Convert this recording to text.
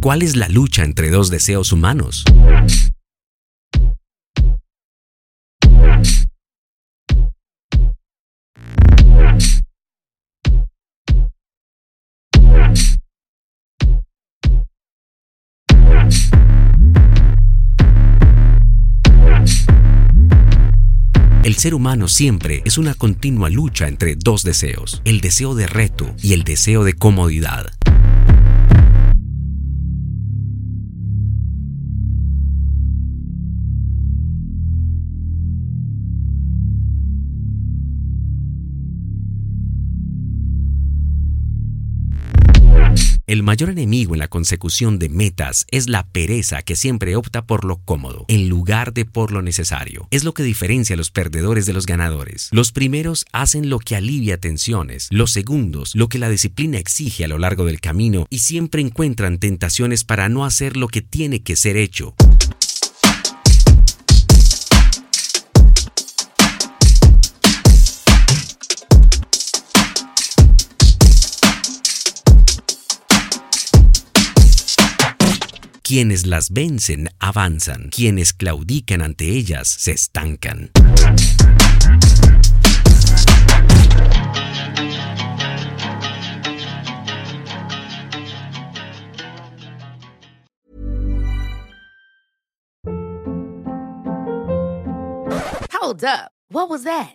¿Cuál es la lucha entre dos deseos humanos? El ser humano siempre es una continua lucha entre dos deseos, el deseo de reto y el deseo de comodidad. El mayor enemigo en la consecución de metas es la pereza que siempre opta por lo cómodo, en lugar de por lo necesario. Es lo que diferencia a los perdedores de los ganadores. Los primeros hacen lo que alivia tensiones, los segundos lo que la disciplina exige a lo largo del camino y siempre encuentran tentaciones para no hacer lo que tiene que ser hecho. Quienes las vencen avanzan, quienes claudican ante ellas se estancan. Hold up. What was that?